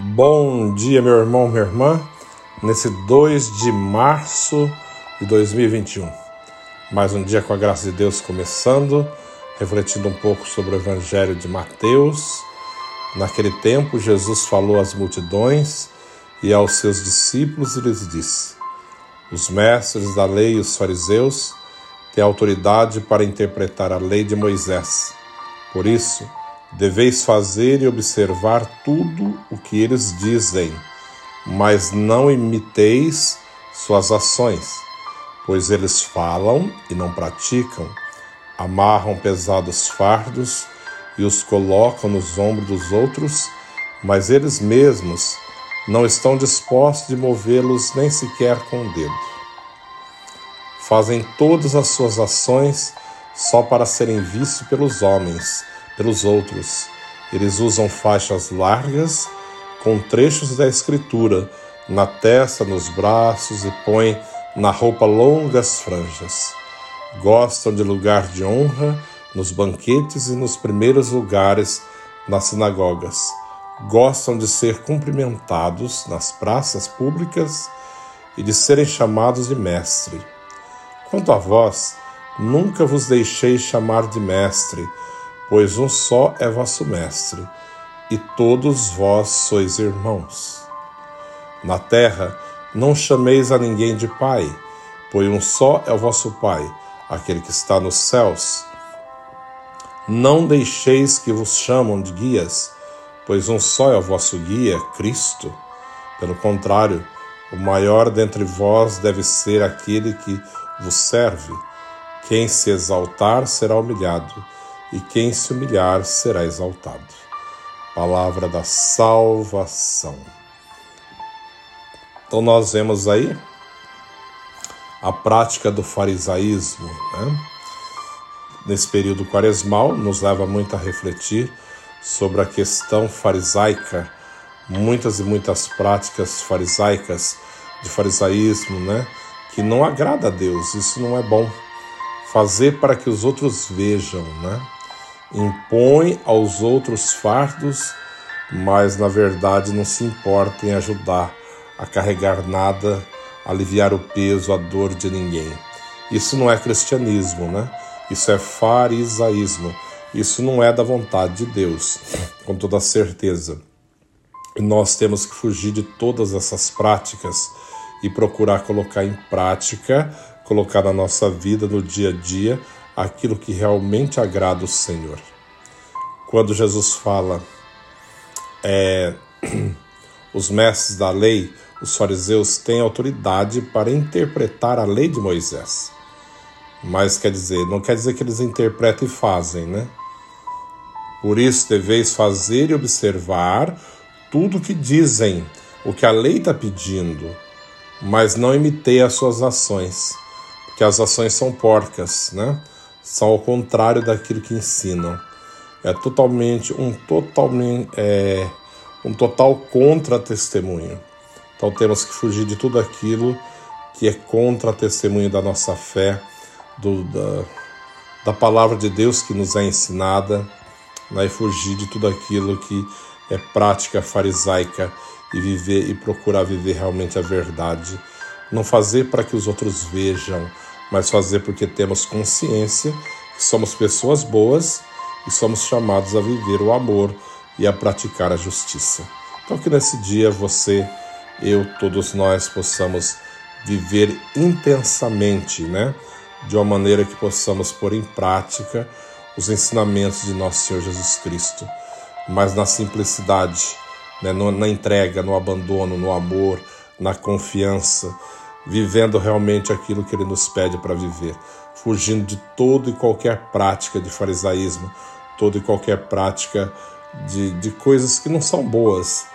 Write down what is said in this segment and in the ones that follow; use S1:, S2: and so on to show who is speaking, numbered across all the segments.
S1: Bom dia, meu irmão, minha irmã, nesse 2 de março de 2021. Mais um dia com a graça de Deus começando, refletindo um pouco sobre o Evangelho de Mateus. Naquele tempo, Jesus falou às multidões e aos seus discípulos e lhes disse: Os mestres da lei e os fariseus têm autoridade para interpretar a lei de Moisés. Por isso, Deveis fazer e observar tudo o que eles dizem, mas não imiteis suas ações, pois eles falam e não praticam, amarram pesados fardos e os colocam nos ombros dos outros, mas eles mesmos não estão dispostos de movê-los nem sequer com o dedo. Fazem todas as suas ações só para serem vistos pelos homens pelos outros. Eles usam faixas largas com trechos da Escritura na testa, nos braços e põem na roupa longas franjas. Gostam de lugar de honra nos banquetes e nos primeiros lugares nas sinagogas. Gostam de ser cumprimentados nas praças públicas e de serem chamados de mestre. Quanto a vós, nunca vos deixei chamar de mestre, pois um só é vosso Mestre, e todos vós sois irmãos. Na terra não chameis a ninguém de Pai, pois um só é o vosso Pai, aquele que está nos céus. Não deixeis que vos chamam de guias, pois um só é o vosso guia, Cristo. Pelo contrário, o maior dentre vós deve ser aquele que vos serve. Quem se exaltar será humilhado e quem se humilhar será exaltado. Palavra da salvação. Então nós vemos aí a prática do farisaísmo, né? nesse período quaresmal, nos leva muito a refletir sobre a questão farisaica, muitas e muitas práticas farisaicas de farisaísmo, né? que não agrada a Deus, isso não é bom. Fazer para que os outros vejam, né? Impõe aos outros fardos, mas na verdade não se importa em ajudar a carregar nada, aliviar o peso, a dor de ninguém. Isso não é cristianismo, né? Isso é farisaísmo. Isso não é da vontade de Deus, com toda certeza. Nós temos que fugir de todas essas práticas e procurar colocar em prática, colocar na nossa vida, no dia a dia, aquilo que realmente agrada o Senhor. Quando Jesus fala, é, os mestres da lei, os fariseus têm autoridade para interpretar a lei de Moisés. Mas quer dizer, não quer dizer que eles interpretam e fazem, né? Por isso deveis fazer e observar tudo o que dizem, o que a lei está pedindo, mas não imitei as suas ações, porque as ações são porcas, né? São ao contrário daquilo que ensinam. É totalmente um totalmente é, um total contra-testemunho. Então temos que fugir de tudo aquilo que é contra-testemunho da nossa fé, do, da, da palavra de Deus que nos é ensinada, né, e fugir de tudo aquilo que é prática farisaica e viver e procurar viver realmente a verdade. Não fazer para que os outros vejam, mas fazer porque temos consciência que somos pessoas boas e somos chamados a viver o amor e a praticar a justiça. Então, que nesse dia você, eu, todos nós possamos viver intensamente, né? De uma maneira que possamos pôr em prática os ensinamentos de nosso Senhor Jesus Cristo, mas na simplicidade, né? na entrega, no abandono, no amor, na confiança vivendo realmente aquilo que ele nos pede para viver, fugindo de toda e qualquer prática de farisaísmo, toda e qualquer prática de, de coisas que não são boas,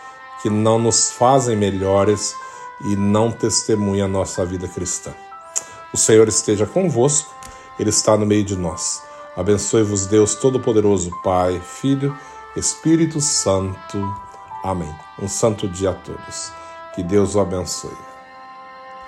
S1: que não nos fazem melhores e não testemunham a nossa vida cristã. O Senhor esteja convosco, Ele está no meio de nós. Abençoe-vos, Deus Todo-Poderoso, Pai, Filho, Espírito Santo. Amém. Um santo dia a todos. Que Deus o abençoe.